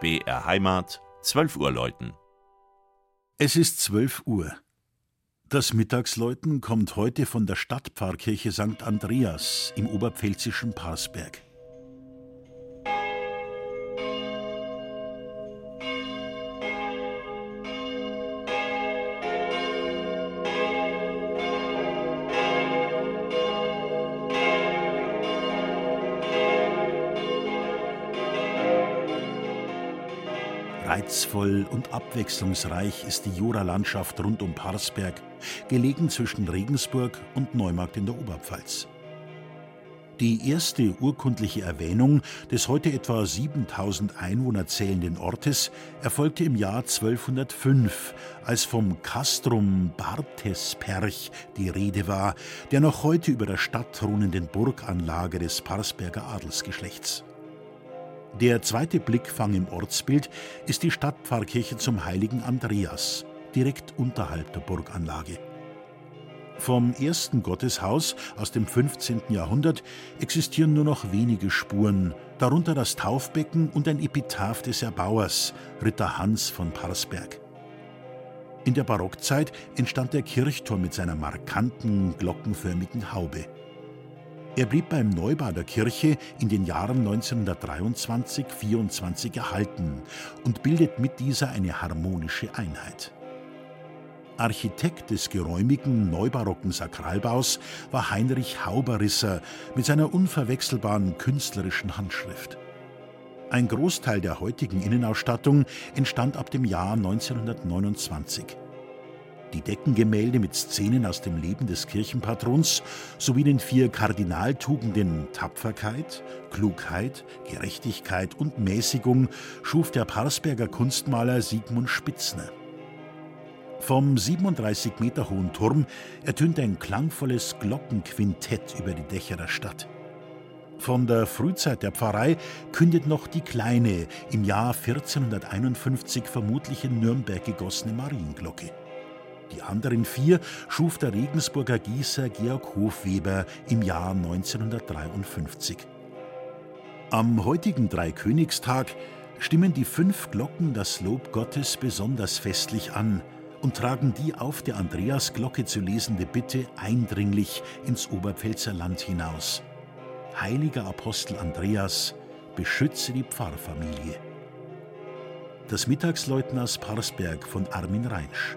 BR Heimat, 12 Uhr läuten. Es ist 12 Uhr. Das Mittagsläuten kommt heute von der Stadtpfarrkirche St. Andreas im oberpfälzischen Parsberg. Reizvoll und abwechslungsreich ist die Jura-Landschaft rund um Parsberg, gelegen zwischen Regensburg und Neumarkt in der Oberpfalz. Die erste urkundliche Erwähnung des heute etwa 7000 Einwohner zählenden Ortes erfolgte im Jahr 1205, als vom Castrum Bartesperch die Rede war, der noch heute über der Stadt thronenden Burganlage des Parsberger Adelsgeschlechts. Der zweite Blickfang im Ortsbild ist die Stadtpfarrkirche zum heiligen Andreas, direkt unterhalb der Burganlage. Vom ersten Gotteshaus aus dem 15. Jahrhundert existieren nur noch wenige Spuren, darunter das Taufbecken und ein Epitaph des Erbauers, Ritter Hans von Parsberg. In der Barockzeit entstand der Kirchturm mit seiner markanten, glockenförmigen Haube. Er blieb beim Neubau der Kirche in den Jahren 1923-24 erhalten und bildet mit dieser eine harmonische Einheit. Architekt des geräumigen neubarocken Sakralbaus war Heinrich Hauberisser mit seiner unverwechselbaren künstlerischen Handschrift. Ein Großteil der heutigen Innenausstattung entstand ab dem Jahr 1929 die Deckengemälde mit Szenen aus dem Leben des Kirchenpatrons sowie den vier Kardinaltugenden Tapferkeit, Klugheit, Gerechtigkeit und Mäßigung schuf der Parsberger Kunstmaler Sigmund Spitzner. Vom 37 Meter hohen Turm ertönt ein klangvolles Glockenquintett über die Dächer der Stadt. Von der Frühzeit der Pfarrei kündet noch die kleine, im Jahr 1451 vermutlich in Nürnberg gegossene Marienglocke. Die anderen vier schuf der Regensburger Gießer Georg Hofweber im Jahr 1953. Am heutigen Dreikönigstag stimmen die fünf Glocken das Lob Gottes besonders festlich an und tragen die auf der Andreasglocke zu lesende Bitte eindringlich ins Oberpfälzer Land hinaus. Heiliger Apostel Andreas, beschütze die Pfarrfamilie. Das Mittagsläuten aus Parsberg von Armin Reinsch.